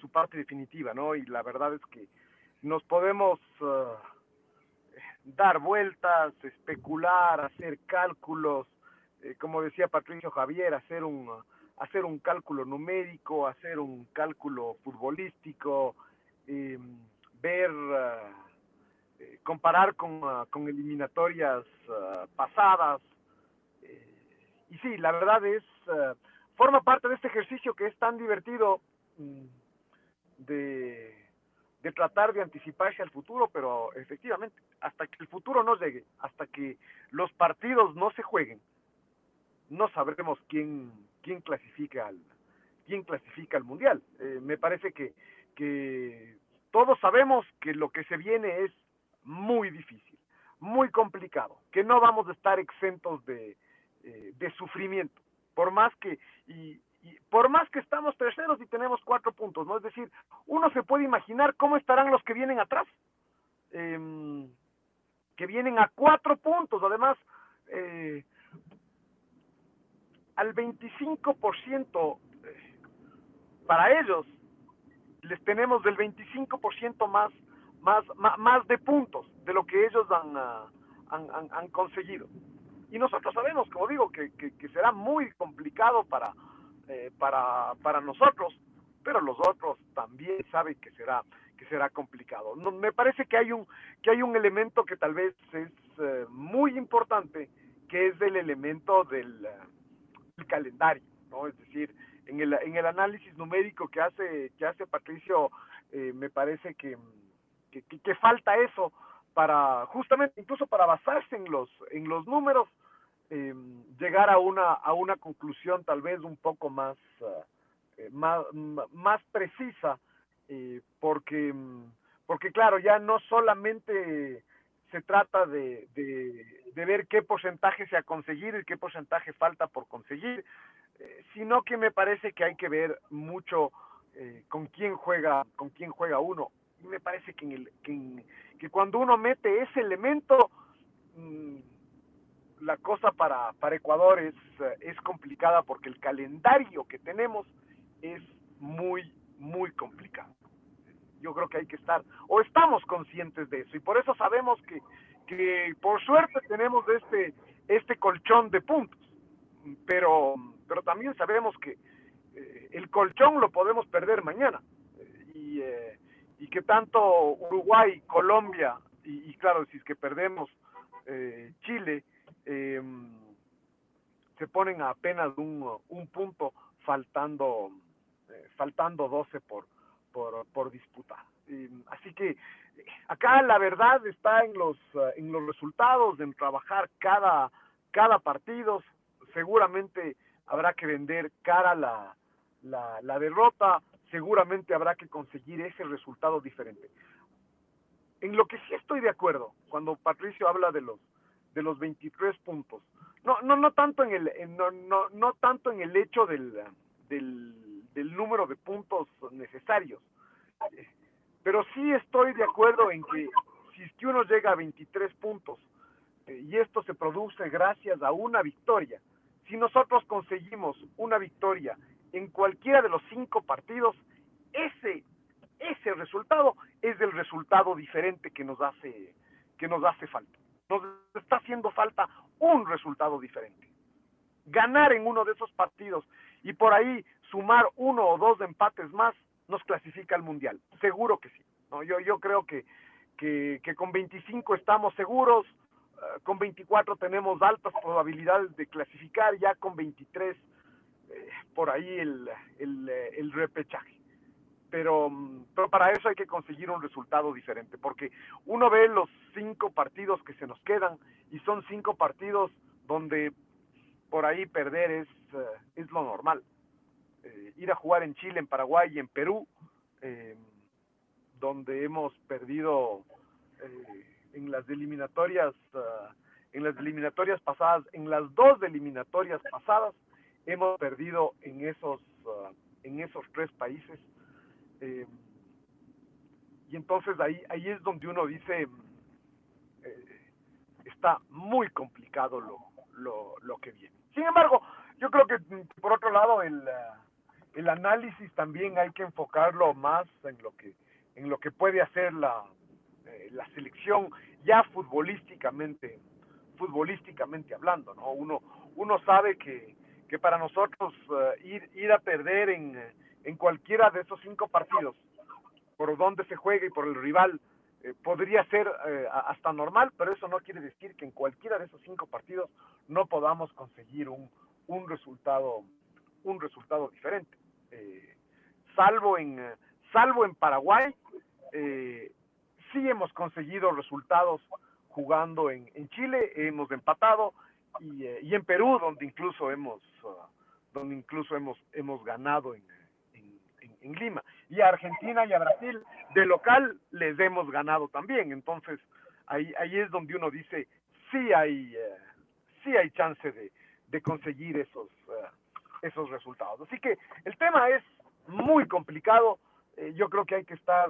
su parte definitiva, ¿no? Y la verdad es que nos podemos eh, dar vueltas, especular, hacer cálculos, eh, como decía Patricio Javier, hacer un hacer un cálculo numérico, hacer un cálculo futbolístico, ver, eh, comparar con, ah, con eliminatorias pasadas. Y sí, la verdad es, forma parte de este ejercicio que es tan divertido mm, de, tratar de anticiparse al futuro, pero efectivamente, hasta que el futuro no llegue, hasta que los partidos no se jueguen, no sabremos quién quién clasifica al, quién clasifica al mundial. Eh, me parece que, que todos sabemos que lo que se viene es muy difícil, muy complicado, que no vamos a estar exentos de, eh, de sufrimiento, por más que, y, por más que estamos terceros y tenemos cuatro puntos, ¿no? Es decir, uno se puede imaginar cómo estarán los que vienen atrás, em, que vienen a cuatro puntos, además, eh, al 25% eh, para ellos les tenemos del 25% más, más, más, de puntos de lo que ellos ah, han, han, conseguido. Y nosotros sabemos, como digo, que, que, será muy complicado para, eh, para, para nosotros, pero los otros también saben que será que será complicado. No, me parece que hay un que hay un elemento que tal vez es eh, muy importante, que es el elemento del calendario, ¿no? Es decir, en el, en el análisis numérico que hace, que hace Patricio, eh, me parece que, que, falta eso para, justamente, incluso para basarse en los, en los números, eh, llegar a una, a una conclusión tal vez un poco más, eh, más, más precisa, porque, porque claro, ya no solamente se trata de, de, ver qué porcentaje se ha conseguido y qué porcentaje falta por conseguir, eh, sino que me parece que hay que ver mucho eh, con quién juega, con quién juega uno. Y me parece que, en el, que, cuando uno mete ese elemento, mm, la cosa para, para Ecuador es, es complicada porque el calendario que tenemos es muy, muy complicado. Yo creo que hay que estar, o estamos conscientes de eso, y por eso sabemos que, que por suerte tenemos este, este colchón de puntos, pero, pero también sabemos que eh, el colchón lo podemos perder mañana, y, eh, y que tanto Uruguay, Colombia, y, claro, si es que perdemos eh, Chile, em, se ponen a apenas un, un punto faltando, faltando 12 por, por, por disputar. así que acá la verdad está en los, eh, en los resultados, en trabajar cada, cada partido. Seguramente habrá que vender cara la, la, la derrota, seguramente habrá que conseguir ese resultado diferente. En lo que sí estoy de acuerdo, cuando Patricio habla de los de los 23 puntos, no no no tanto en el no, no no tanto en el hecho del del número de puntos necesarios. Pero sí estoy de acuerdo en que si es que uno llega a 23 puntos eh, y esto se produce gracias a una victoria, si nosotros conseguimos una victoria en cualquiera de los cinco partidos, ese ese resultado es el resultado diferente que nos hace que nos hace falta. Nos está haciendo falta un resultado diferente. Ganar en uno de esos partidos y por ahí sumar uno o dos empates más nos clasifica al Mundial. Seguro que sí. ¿no? Yo, creo que, que, con 25 estamos seguros, eh, con 24 tenemos altas probabilidades de clasificar, ya con 23 eh, por ahí el, el repechaje. Pero, pero para eso hay que conseguir un resultado diferente, porque uno ve los cinco partidos que se nos quedan y son cinco partidos donde por ahí perder es, es lo normal. Eh, ir a jugar en Chile, en Paraguay y en Perú, eh, donde hemos perdido eh, en las eliminatorias, en las eliminatorias pasadas, en las dos eliminatorias pasadas, hemos perdido en esos, en esos tres países. Y entonces ahí, ahí es donde uno dice, está muy complicado lo, lo, lo que viene. Sin embargo, yo creo que por otro lado el, ah, el análisis también hay que enfocarlo más en lo que en lo que puede hacer la, eh, la selección ya futbolísticamente futbolísticamente hablando no uno uno sabe que, que para nosotros eh, ir ir a perder en, en cualquiera de esos cinco partidos por donde se juegue y por el rival eh, podría ser hasta normal pero eso no quiere decir que en cualquiera de esos cinco partidos no podamos conseguir un, un resultado un resultado diferente. Eh, salvo en salvo en Paraguay, eh, sí hemos conseguido resultados jugando en, en Chile, hemos empatado y, eh, y, en Perú, donde incluso hemos uh, donde incluso hemos hemos ganado en, en, Lima y a Argentina y a Brasil de local les hemos ganado también, entonces ahí ahí es donde uno dice sí hay sí hay chance de, de conseguir esos uh, esos resultados. Así que el tema es muy complicado. Eh, yo creo que hay que estar,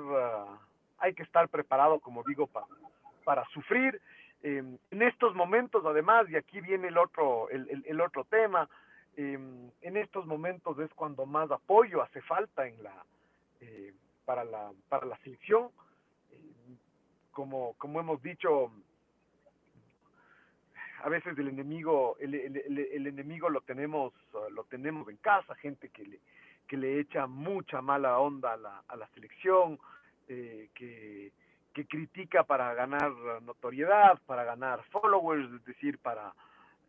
hay que estar preparado, como digo, para para sufrir. Eh, en estos momentos, además, y aquí viene el otro, el, el otro tema, eh, en estos momentos es cuando más apoyo hace falta en la, eh, para, la, para la selección. como, como hemos dicho, a veces el enemigo el, enemigo lo tenemos lo tenemos en casa gente que le que le echa mucha mala onda a la, a la selección eh, que que critica para ganar notoriedad para ganar followers es decir para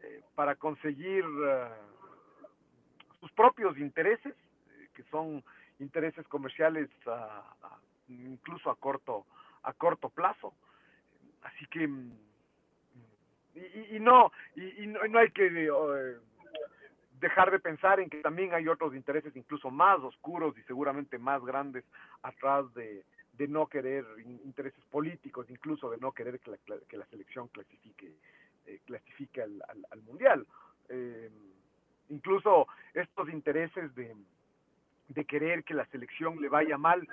eh, para conseguir uh, sus propios intereses eh, que son intereses comerciales uh, incluso a corto a corto plazo así que y, y no y, y, no, no hay que eh, dejar de pensar en que también hay otros intereses incluso más oscuros y seguramente más grandes atrás de, de no querer intereses políticos, incluso de no querer que la, que la selección clasifique eh, clasifique al, al, al mundial. Eh, incluso estos intereses de, querer que la selección le vaya mal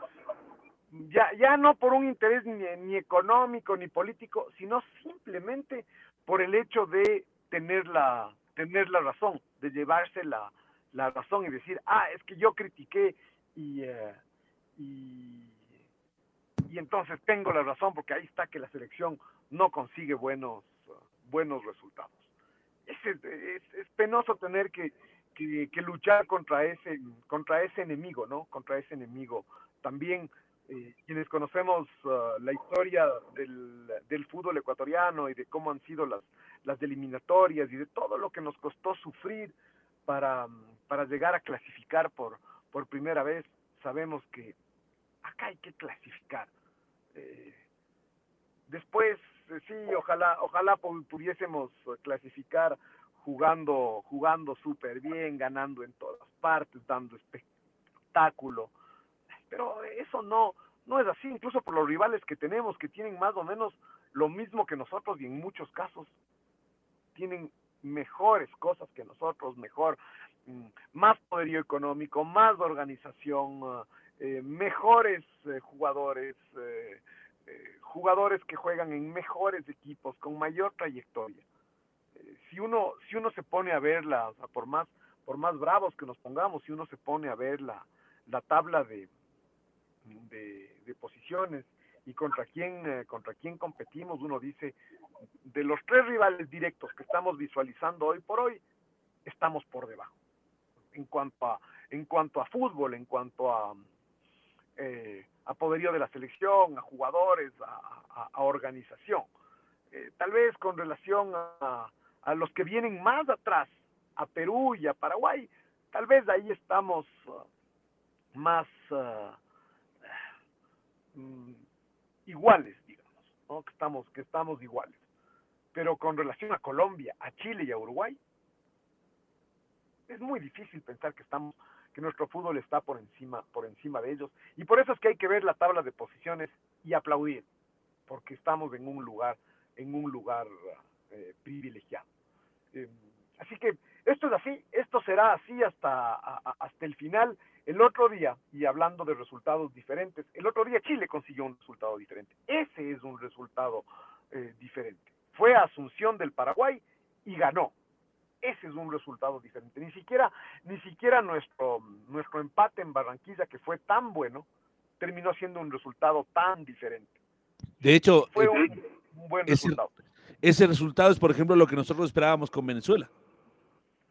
ya, ya no por un interés ni, ni económico ni político, sino simplemente por el hecho de tener la, tener la razón, de llevarse la, la razón y decir, ah, es que yo critiqué y, uh, y, y entonces tengo la razón porque ahí está que la selección no consigue buenos, buenos resultados. Es, es, es penoso tener que, que, luchar contra ese, contra ese enemigo, ¿no? Contra ese enemigo. También eh, quienes conocemos uh, la historia del, del, fútbol ecuatoriano y de cómo han sido las, las eliminatorias y de todo lo que nos costó sufrir para, para llegar a clasificar por, por primera vez, sabemos que acá hay que clasificar. Eh, después, sí, ojalá, ojalá pudiésemos clasificar jugando, jugando súper bien, ganando en todas partes, dando espectáculo, pero eso no, no es así, incluso por los rivales que tenemos, que tienen más o menos lo mismo que nosotros y en muchos casos tienen mejores cosas que nosotros, mejor, mm, más poderío económico, más organización, eh, mejores eh, jugadores, eh, eh, jugadores que juegan en mejores equipos, con mayor trayectoria. Eh, si uno, si uno se pone a verla, o por más, por más bravos que nos pongamos, si uno se pone a ver la, la tabla de, de, de posiciones y contra quién eh, contra quién competimos uno dice de los tres rivales directos que estamos visualizando hoy por hoy estamos por debajo en cuanto a en cuanto a fútbol en cuanto a eh, a poderío de la selección, a jugadores, a, organización. Eh, tal vez con relación a, los que vienen más atrás, a Perú y a Paraguay, tal vez ahí estamos uh, más uh, mm, iguales, digamos, que, estamos, que estamos iguales. Pero con relación a Colombia, a Chile y a Uruguay, es muy difícil pensar que estamos que nuestro fútbol está por encima por encima de ellos. Y por eso es que hay que ver la tabla de posiciones y aplaudir porque estamos en un lugar en un lugar eh, privilegiado. Eh, así que esto es así esto será así hasta hasta el final. El otro día y hablando de resultados diferentes el otro día Chile consiguió un resultado diferente. Ese es un resultado eh, diferente. Fue a Asunción del Paraguay y ganó ese es un resultado diferente. Ni siquiera, ni siquiera nuestro, nuestro empate en Barranquilla, que fue tan bueno, terminó siendo un resultado tan diferente. De hecho, fue eh, un, buen resultado. Ese resultado es, por ejemplo, lo que nosotros esperábamos con Venezuela.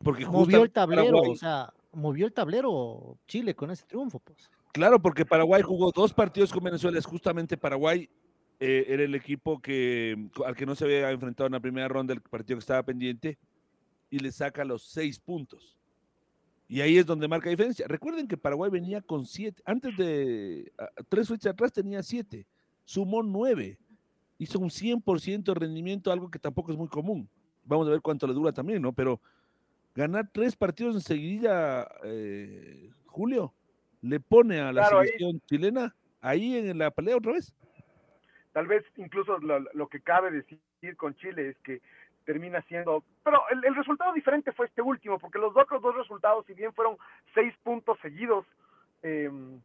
Porque movió el tablero, o sea, movió el tablero Chile con ese triunfo, pues. Claro, porque Paraguay jugó dos partidos con Venezuela, es justamente Paraguay eh, era el equipo que al que no se había enfrentado en la primera ronda del partido que estaba pendiente y le saca los seis puntos. Y ahí es donde marca diferencia. Recuerden que Paraguay venía con siete, antes de tres fechas atrás tenía siete, sumó nueve, hizo un 100% de rendimiento, algo que tampoco es muy común. Vamos a ver cuánto le dura también, ¿no? Pero ganar tres partidos enseguida, eh, Julio, le pone a la selección chilena ahí en la pelea otra vez. Tal vez incluso lo que cabe decir con Chile es que termina siendo, pero el, resultado diferente fue este último, porque los otros dos resultados, si bien fueron seis puntos seguidos, em,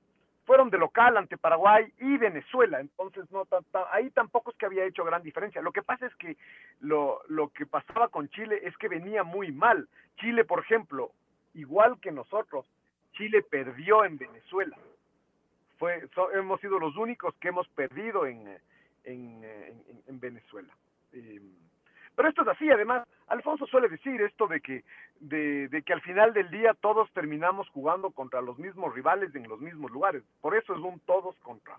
fueron de local ante Paraguay y Venezuela, entonces no ahí tampoco es que había hecho gran diferencia. Lo que pasa es que lo, lo que pasaba con Chile es que venía muy mal. Chile, por ejemplo, igual que nosotros, Chile perdió en Venezuela. Fue, hemos sido los únicos que hemos perdido en, en, en, Venezuela. Em, pero esto es así, además, Alfonso suele decir esto de que, de, que al final del día todos terminamos jugando contra los mismos rivales en los mismos lugares. Por eso es un todos contra,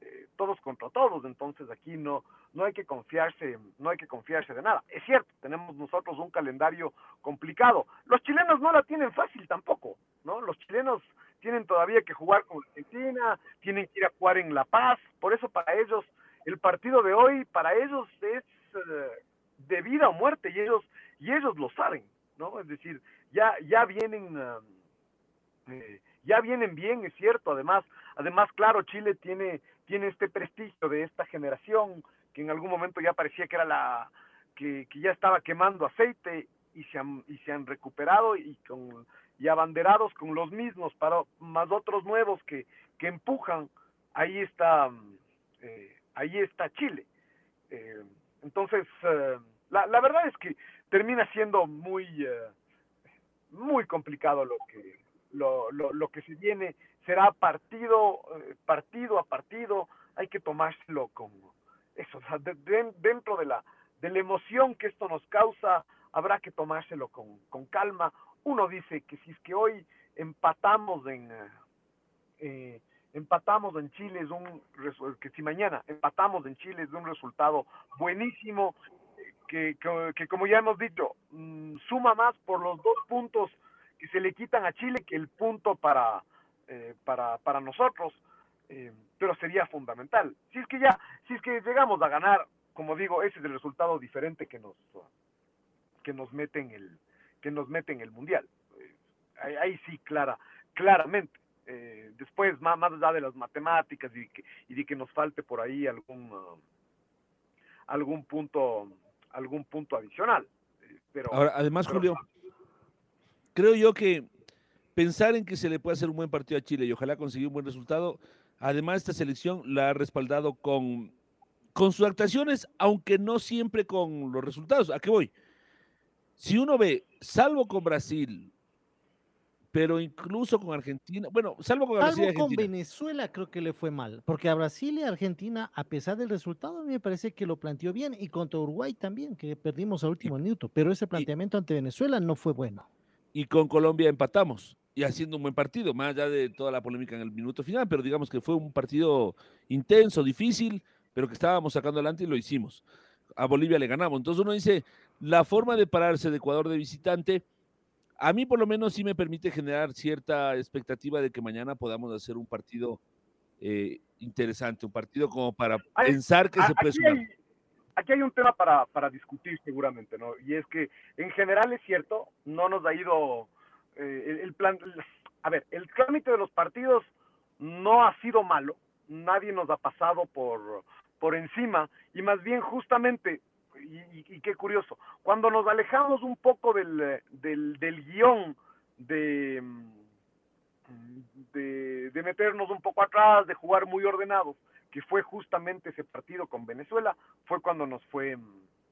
eh, todos contra todos. Entonces aquí no, no hay que confiarse, no hay que confiarse de nada. Es cierto, tenemos nosotros un calendario complicado. Los chilenos no la tienen fácil tampoco, ¿no? Los chilenos tienen todavía que jugar con Argentina, tienen que ir a jugar en La Paz. Por eso para ellos el partido de hoy, para ellos es eh, de vida o muerte y ellos y ellos lo saben, ¿no? Es decir, ya ya vienen um, eh, ya vienen bien, es cierto. Además, además claro, Chile tiene tiene este prestigio de esta generación que en algún momento ya parecía que era la que, que ya estaba quemando aceite y se han y se han recuperado y con y abanderados con los mismos para más otros nuevos que que empujan. Ahí está um, eh, ahí está Chile. Eh, entonces, la, la, verdad es que termina siendo muy, eh, muy complicado lo que, lo, lo, lo, que se viene. Será partido, eh, partido a partido, hay que tomárselo con eso, dentro de la, de la emoción que esto nos causa, habrá que tomárselo con, con calma. Uno dice que si es que hoy empatamos en, eh, empatamos en Chile es un que si mañana empatamos en Chile es un resultado buenísimo que, como ya hemos dicho mm, suma más por los dos puntos que se le quitan a Chile que el punto para eh, para, para nosotros eh, pero sería fundamental. Si es que ya si es que llegamos a ganar como digo ese es el resultado diferente que nos que nos mete en el que nos mete en el mundial. Eh, ahí, ahí sí clara claramente. Después, más, más allá de las matemáticas y, que, y de que nos falte por ahí algún, uh, algún punto algún punto adicional. Eh, pero, Ahora, además, Julio, creo yo que pensar en que se le puede hacer un buen partido a Chile y ojalá consiga un buen resultado, además esta selección la ha respaldado con, con sus actuaciones, aunque no siempre con los resultados. ¿A qué voy? Si uno ve, salvo con Brasil, pero incluso con Argentina, bueno, salvo con Brasil y con Venezuela creo que le fue mal, porque a Brasil y Argentina, a pesar del resultado, a mí me parece que lo planteó bien, y contra Uruguay también, que perdimos a último minuto, pero ese planteamiento ante Venezuela no fue bueno. Y con Colombia empatamos, y haciendo un buen partido, más allá de toda la polémica en el minuto final, pero digamos que fue un partido intenso, difícil, pero que estábamos sacando adelante y lo hicimos. A Bolivia le ganamos. Entonces uno dice, la forma de pararse de Ecuador de visitante, a mí por lo menos sí me permite generar cierta expectativa de que mañana podamos hacer un partido eh, interesante, un partido como para pensar que se puede sumar. Aquí hay un tema para, para discutir seguramente, ¿no? Y es que en general es cierto, no nos ha ido eh, el, plan, a ver, el trámite de los partidos no ha sido malo, nadie nos ha pasado por, por encima y más bien justamente, y, qué curioso, cuando nos alejamos un poco del, del, del guion de, de, meternos un poco atrás, de jugar muy ordenados, que fue justamente ese partido con Venezuela, fue cuando nos fue,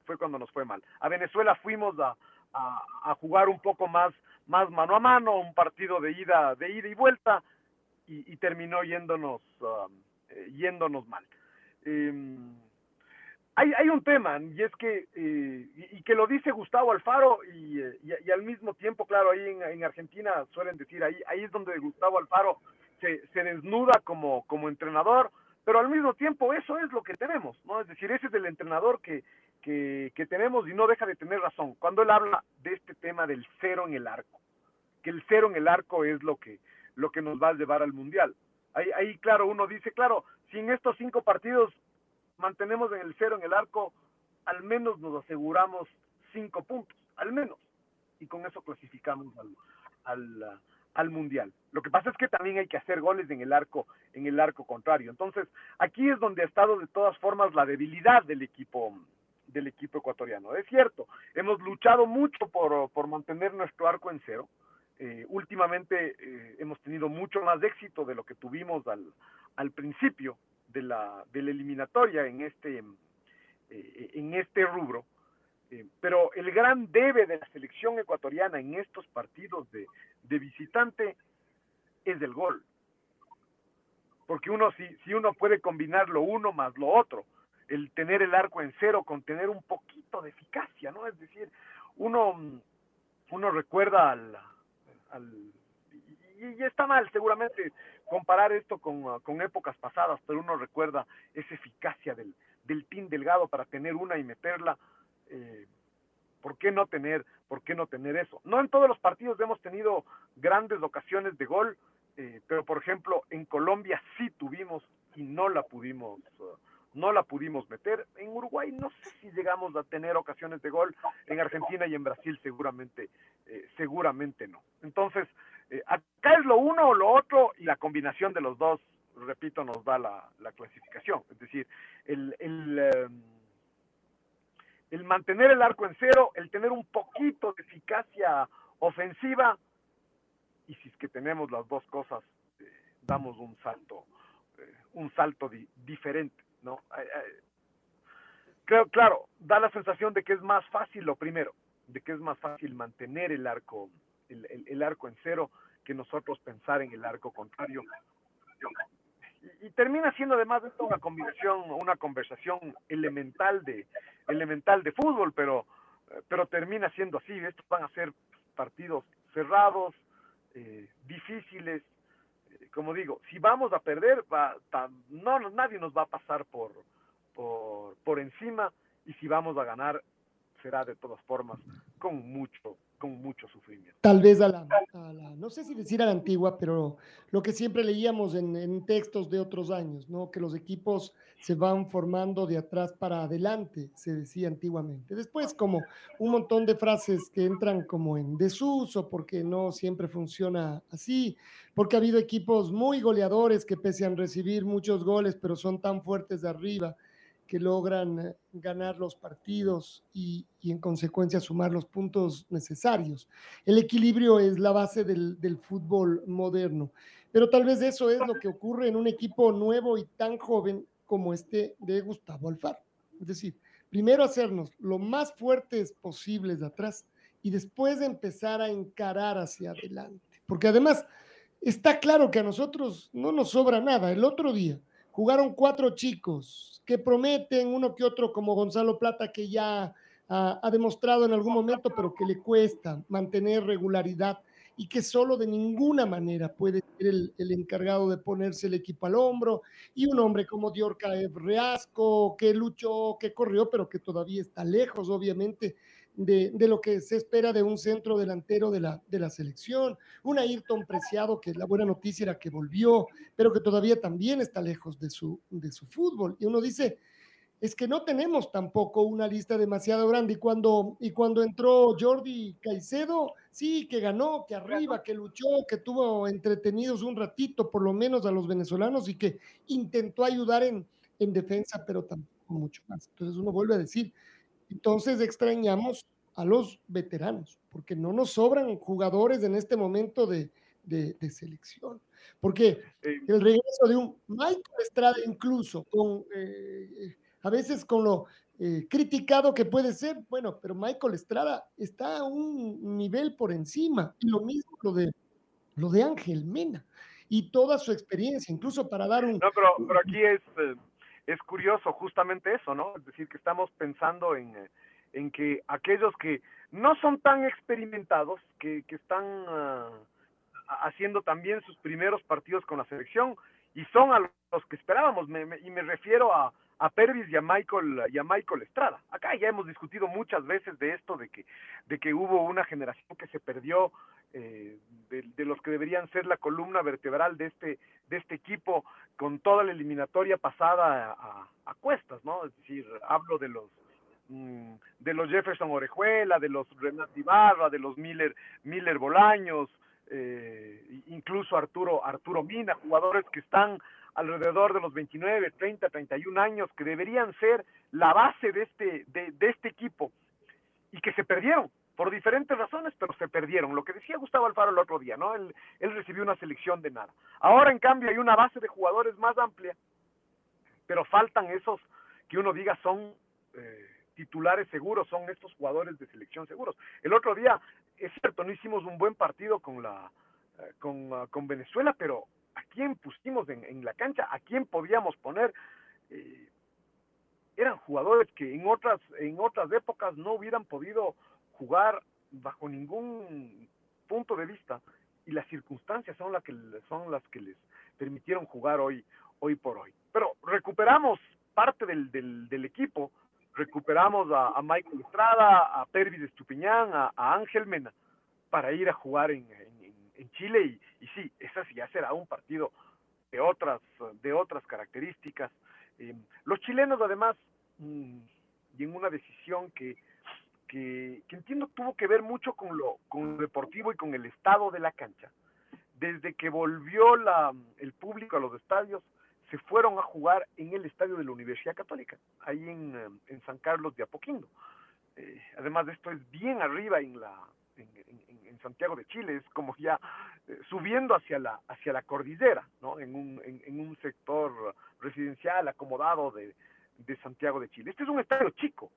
fue cuando nos fue mal. A Venezuela fuimos a, a, jugar un poco más, más mano a mano, un partido de ida, de ida y vuelta, y, terminó yéndonos, eh, yéndonos mal. Em, hay, hay, un tema, y es que, eh, y, que lo dice Gustavo Alfaro, y, y al mismo tiempo, claro, ahí en, en, Argentina suelen decir, ahí, ahí es donde Gustavo Alfaro se, se desnuda como, como entrenador, pero al mismo tiempo eso es lo que tenemos, ¿no? Es decir, ese es el entrenador que, que, tenemos y no deja de tener razón cuando él habla de este tema del cero en el arco, que el cero en el arco es lo que, lo que nos va a llevar al Mundial. Ahí, ahí, claro, uno dice, claro, si en estos cinco partidos mantenemos en el cero en el arco, al menos nos aseguramos cinco puntos, al menos, y con eso clasificamos al, al, al mundial. Lo que pasa es que también hay que hacer goles en el arco, en el arco contrario. Entonces, aquí es donde ha estado de todas formas la debilidad del equipo, del equipo ecuatoriano. Es cierto, hemos luchado mucho por, por mantener nuestro arco en cero. Eh, últimamente eh, hemos tenido mucho más éxito de lo que tuvimos al, al principio de la, de la eliminatoria en este, eh, en este rubro. pero el gran debe de la selección ecuatoriana en estos partidos de, de visitante es el gol. Porque uno, si, si uno puede combinar lo uno más lo otro, el tener el arco en cero con tener un poquito de eficacia, ¿no? Es decir, uno, uno recuerda al, al y, está mal seguramente comparar esto con, con, épocas pasadas, pero uno recuerda esa eficacia del, del team delgado para tener una y meterla. Eh, ¿Por qué no tener, por qué no tener eso? No en todos los partidos hemos tenido grandes ocasiones de gol, eh, pero por ejemplo en Colombia sí tuvimos y no la pudimos, no la pudimos meter. En Uruguay no sé si llegamos a tener ocasiones de gol. En Argentina y en Brasil seguramente, eh, seguramente no. Entonces, eh, acá es lo uno o lo otro y la combinación de los dos, repito, nos da la, clasificación. Es decir, el, el, em, el mantener el arco en cero, el tener un poquito de eficacia ofensiva, y si es que tenemos las dos cosas, eh, damos un salto, un salto diferente. ¿no? Creo, claro, da la sensación de que es más fácil lo primero, de que es más fácil mantener el arco, el, arco en cero que nosotros pensar en el arco contrario. Y, termina siendo además esto una combinación, una conversación elemental de, elemental de fútbol, pero, pero termina siendo así. Estos van a ser partidos cerrados, eh, difíciles, como digo, si vamos a perder, va, no, nadie nos va a pasar por, por, por encima y si vamos a ganar, será de todas formas con mucho, con mucho sufrimiento. Tal vez a la, no sé si decir a la antigua, pero lo que siempre leíamos en, en, textos de otros años, ¿no? Que los equipos se van formando de atrás para adelante, se decía antiguamente. Después, como un montón de frases que entran como en desuso, porque no siempre funciona así, porque ha habido equipos muy goleadores que pese a recibir muchos goles, pero son tan fuertes de arriba que logran eh, ganar los partidos y, en consecuencia sumar los puntos necesarios. El equilibrio es la base del, fútbol moderno, pero tal vez eso es lo que ocurre en un equipo nuevo y tan joven como este de Gustavo Alfaro. Es decir, primero hacernos lo más fuertes posibles de atrás y después empezar a encarar hacia adelante. Porque además está claro que a nosotros no nos sobra nada. El otro día jugaron cuatro chicos que prometen, uno que otro como Gonzalo Plata, que ya ha, demostrado en algún momento, pero que le cuesta mantener regularidad y que solo de ninguna manera puede ser el, el encargado de ponerse el equipo al hombro. Y un hombre como Diorca Reasco, que luchó, que corrió, pero que todavía está lejos, obviamente, de, lo que se espera de un centro delantero de la, de la selección. Un Ayrton Preciado, que la buena noticia era que volvió, pero que todavía también está lejos de su, de su fútbol. Y uno dice, es que no tenemos tampoco una lista demasiado grande. Y cuando, y cuando entró Jordi Caicedo, sí, que ganó, que arriba, que luchó, que tuvo entretenidos un ratito, por lo menos a los venezolanos, y que intentó ayudar en, en defensa, pero tampoco mucho más. Entonces uno vuelve a decir, entonces extrañamos a los veteranos, porque no nos sobran jugadores en este momento de, de, de selección. Porque el regreso de un Michael Estrada, incluso con eh, a veces con lo eh, criticado que puede ser, bueno, pero Michael Estrada está a un nivel por encima. Y lo mismo lo de, lo de Ángel Mena y toda su experiencia, incluso para dar un... No, pero, pero aquí es, eh, es curioso justamente eso, ¿no? Es decir, que estamos pensando en, eh, en que aquellos que no son tan experimentados, que, que están uh, haciendo también sus primeros partidos con la selección, y son a los que esperábamos, me, y me refiero a, a Pervis y a Michael y a Michael Estrada. Acá ya hemos discutido muchas veces de esto, de que, de que hubo una generación que se perdió eh, de, de, los que deberían ser la columna vertebral de este, de este equipo con toda la eliminatoria pasada a, a, cuestas, ¿no? Es decir, hablo de los mm, de los Jefferson Orejuela, de los Renat Ibarra, de los Miller, Miller Bolaños, eh, incluso Arturo, Arturo Mina, jugadores que están alrededor de los 29, 30, 31 años, que deberían ser la base de este, de, de este equipo y que se perdieron por diferentes razones, pero se perdieron. Lo que decía Gustavo Alfaro el otro día, ¿no? Él, recibió una selección de nada. Ahora, en cambio, hay una base de jugadores más amplia, pero faltan esos que uno diga son eh, titulares seguros, son estos jugadores de selección seguros. El otro día, es cierto, no hicimos un buen partido con la eh, con, uh, con Venezuela, pero a quién pusimos en, en la cancha, a quién podíamos poner. Eh, eran jugadores que en otras, en otras épocas no hubieran podido jugar bajo ningún punto de vista y las circunstancias son, la que, son las que les permitieron jugar hoy, hoy por hoy. Pero recuperamos parte del, del, equipo, recuperamos a, Michael Estrada, a Pervis Estupiñán, a, a Ángel Mena, para ir a jugar en, en, Chile y, y sí, esa sí ya será un partido de otras, de otras características. Eh, los chilenos además, mmm, y en una decisión que, que, que, entiendo tuvo que ver mucho con lo, con lo deportivo y con el estado de la cancha. Desde que volvió la, el público a los estadios, se fueron a jugar en el estadio de la Universidad Católica, ahí en, eh, en San Carlos de Apoquindo. Eh, además de esto es bien arriba en la, en, en, en, Santiago de Chile, es como ya eh, subiendo hacia la, hacia la cordillera, ¿no? En un, en un sector residencial acomodado de, de, Santiago de Chile. Este es un estadio chico,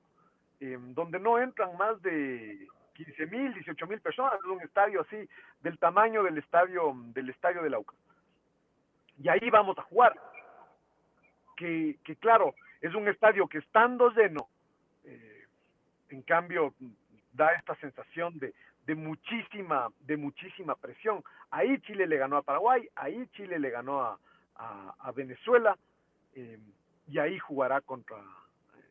eh, donde no entran más de 15 mil, 18 mil personas, es un estadio así, del tamaño del estadio, del estadio de Lauca. Y ahí vamos a jugar. Que, claro, es un estadio que estando lleno, eh, en cambio da esta sensación de, muchísima, de muchísima presión. Ahí Chile le ganó a Paraguay, ahí Chile le ganó a, Venezuela eh, y ahí jugará contra,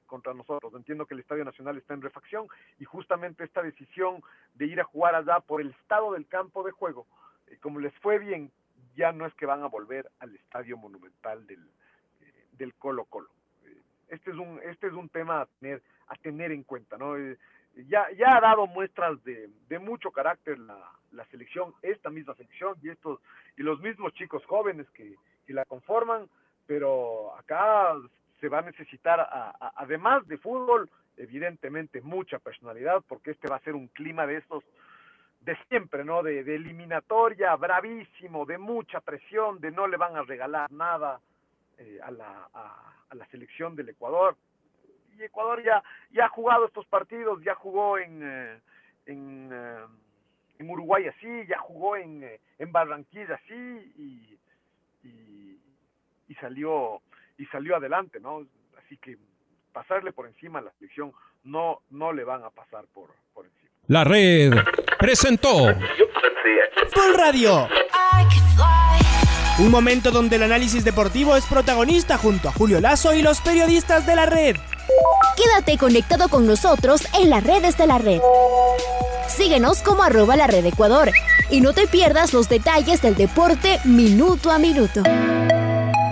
contra nosotros. Entiendo que el Estadio Nacional está en refacción y justamente esta decisión de ir a jugar allá por el estado del campo de juego, eh, como les fue bien, ya no es que van a volver al Estadio Monumental del, eh, del Colo Colo. Este es un, este es un tema a tener, a tener en cuenta, ¿no? ya, ya ha dado muestras de, de mucho carácter la, la, selección, esta misma selección y estos y los mismos chicos jóvenes que, que la conforman, pero acá se va a necesitar, a, además de fútbol, evidentemente mucha personalidad, porque este va a ser un clima de estos de siempre, ¿no? De, de eliminatoria, bravísimo, de mucha presión, de no le van a regalar nada eh, a, la, a, la selección del Ecuador y Ecuador ya, ya ha jugado estos partidos, ya jugó en, eh, en, eh, en, Uruguay así, ya jugó en, en Barranquilla así y, y, salió y salió adelante, ¿no? Así que pasarle por encima a la selección no, no le van a pasar por, por encima. La red presentó Full Radio. Un momento donde el análisis deportivo es protagonista junto a Julio Lazo y los periodistas de la red. Quédate conectado con nosotros en las redes de la red. Síguenos como arroba la red Ecuador y no te pierdas los detalles del deporte minuto a minuto.